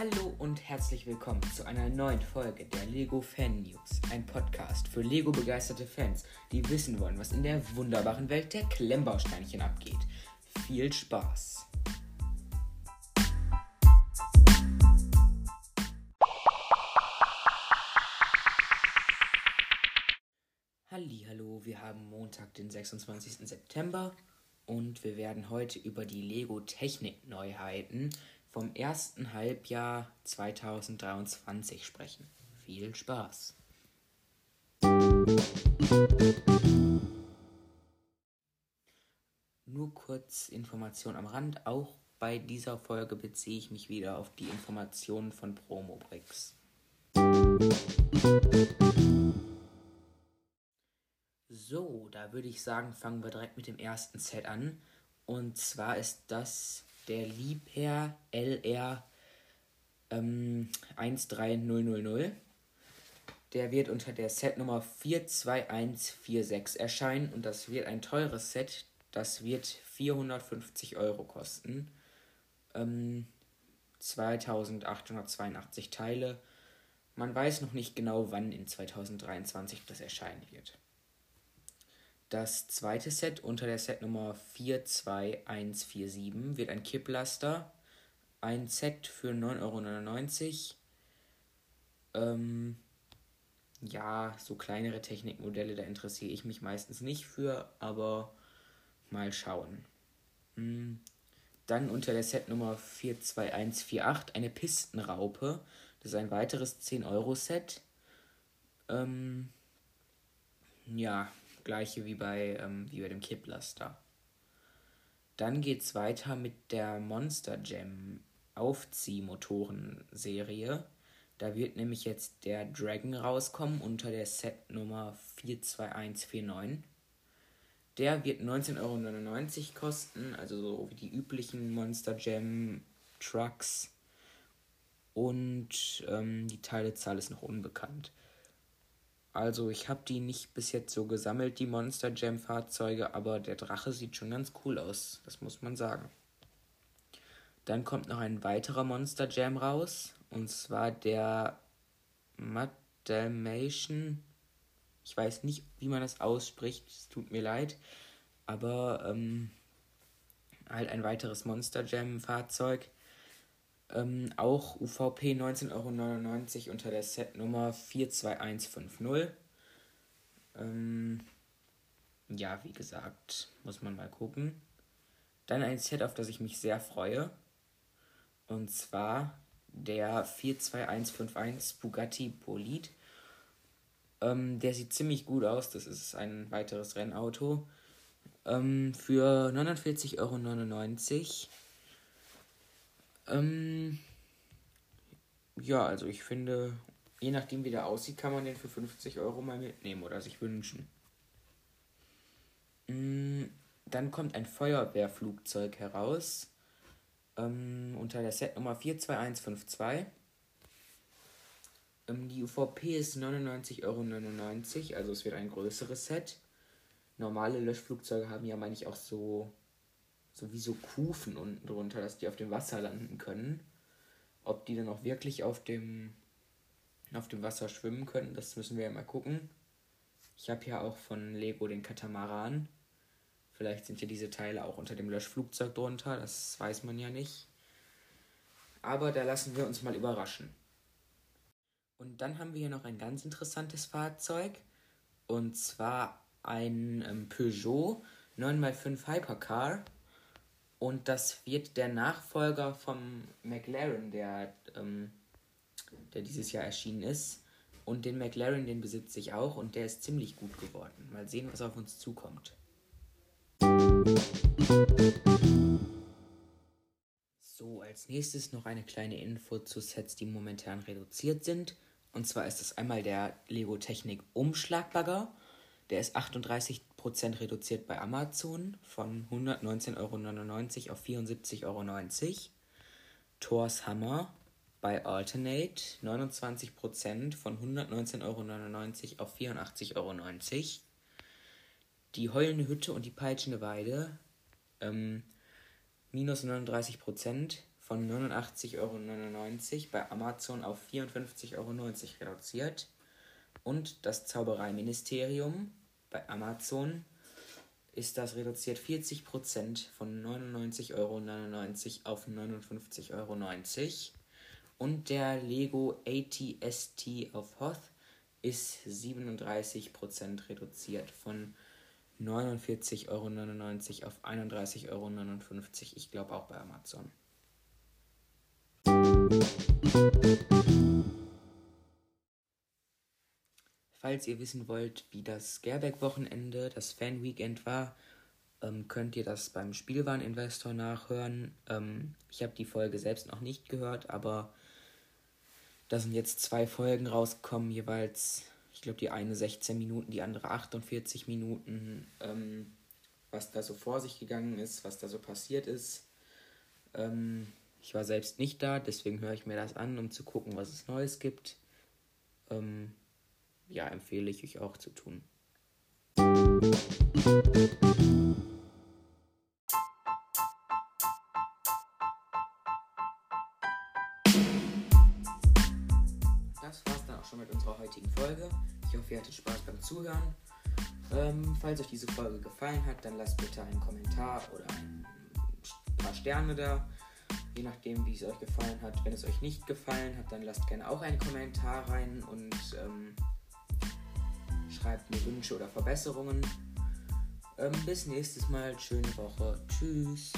Hallo und herzlich willkommen zu einer neuen Folge der Lego Fan News, ein Podcast für Lego begeisterte Fans, die wissen wollen, was in der wunderbaren Welt der Klemmbausteinchen abgeht. Viel Spaß! Hallo, wir haben Montag, den 26. September und wir werden heute über die Lego Technik Neuheiten vom ersten Halbjahr 2023 sprechen. Viel Spaß! Nur kurz Information am Rand. Auch bei dieser Folge beziehe ich mich wieder auf die Informationen von Promobricks. So, da würde ich sagen, fangen wir direkt mit dem ersten Set an. Und zwar ist das der Liebherr LR ähm, 13000. Der wird unter der Setnummer 42146 erscheinen und das wird ein teures Set. Das wird 450 Euro kosten. Ähm, 2882 Teile. Man weiß noch nicht genau, wann in 2023 das erscheinen wird. Das zweite Set unter der Setnummer 42147 wird ein Kipplaster. Ein Set für 9,99 Euro. Ähm, ja, so kleinere Technikmodelle, da interessiere ich mich meistens nicht für, aber mal schauen. Hm. Dann unter der Setnummer 42148 eine Pistenraupe. Das ist ein weiteres 10-Euro-Set. Ähm, ja, gleiche wie bei, ähm, wie bei dem Kipplaster. Dann geht es weiter mit der Monster Jam Aufziehmotoren-Serie. Da wird nämlich jetzt der Dragon rauskommen unter der Setnummer 42149. Der wird 19,99 Euro kosten, also so wie die üblichen Monster Jam Trucks. Und ähm, die Teilezahl ist noch unbekannt. Also ich habe die nicht bis jetzt so gesammelt, die Monster Jam Fahrzeuge, aber der Drache sieht schon ganz cool aus, das muss man sagen. Dann kommt noch ein weiterer Monster Jam raus, und zwar der Madalmation. Ich weiß nicht, wie man das ausspricht, es tut mir leid, aber ähm, halt ein weiteres Monster Jam Fahrzeug. Ähm, auch UVP 19,99 Euro unter der Setnummer 42150. Ähm, ja, wie gesagt, muss man mal gucken. Dann ein Set, auf das ich mich sehr freue. Und zwar der 42151 Bugatti Bolide. Ähm, der sieht ziemlich gut aus. Das ist ein weiteres Rennauto. Ähm, für 49,99 Euro ähm, ja, also ich finde, je nachdem wie der aussieht, kann man den für 50 Euro mal mitnehmen oder sich wünschen. Mm, dann kommt ein Feuerwehrflugzeug heraus ähm, unter der Setnummer 42152. Ähm, die UVP ist 99,99 Euro, also es wird ein größeres Set. Normale Löschflugzeuge haben ja, meine ich, auch so so wie so Kufen unten drunter, dass die auf dem Wasser landen können. Ob die dann auch wirklich auf dem, auf dem Wasser schwimmen können, das müssen wir ja mal gucken. Ich habe ja auch von Lego den Katamaran. Vielleicht sind ja diese Teile auch unter dem Löschflugzeug drunter, das weiß man ja nicht. Aber da lassen wir uns mal überraschen. Und dann haben wir hier noch ein ganz interessantes Fahrzeug. Und zwar ein ähm, Peugeot 9x5 Hypercar. Und das wird der Nachfolger vom McLaren, der, ähm, der dieses Jahr erschienen ist. Und den McLaren, den besitze ich auch und der ist ziemlich gut geworden. Mal sehen, was auf uns zukommt. So, als nächstes noch eine kleine Info zu Sets, die momentan reduziert sind. Und zwar ist das einmal der Lego Technik Umschlagbagger. Der ist 38 Prozent reduziert bei Amazon von 119,99 Euro auf 74,90 Euro. Thors Hammer bei Alternate 29 Prozent von 119,99 Euro auf 84,90 Euro. Die heulende Hütte und die peitschende Weide ähm, minus 39 Prozent von 89,99 Euro bei Amazon auf 54,90 Euro reduziert. Und das Zaubereiministerium bei Amazon ist das reduziert 40% von 99,99 Euro auf 59,90 Euro. Und der Lego ATST auf Hoth ist 37% reduziert von 49,99 Euro auf 31,59 Euro. Ich glaube auch bei Amazon. Falls ihr wissen wollt, wie das Gerberg-Wochenende, das Fan-Weekend war, ähm, könnt ihr das beim Spielwareninvestor nachhören. Ähm, ich habe die Folge selbst noch nicht gehört, aber da sind jetzt zwei Folgen rausgekommen, jeweils, ich glaube, die eine 16 Minuten, die andere 48 Minuten, ähm, was da so vor sich gegangen ist, was da so passiert ist. Ähm, ich war selbst nicht da, deswegen höre ich mir das an, um zu gucken, was es Neues gibt. Ähm, ja, empfehle ich euch auch zu tun. Das war's dann auch schon mit unserer heutigen Folge. Ich hoffe, ihr hattet Spaß beim Zuhören. Ähm, falls euch diese Folge gefallen hat, dann lasst bitte einen Kommentar oder ein paar Sterne da je nachdem, wie es euch gefallen hat. Wenn es euch nicht gefallen hat, dann lasst gerne auch einen Kommentar rein und ähm, schreibt mir Wünsche oder Verbesserungen. Ähm, bis nächstes Mal. Schöne Woche. Tschüss.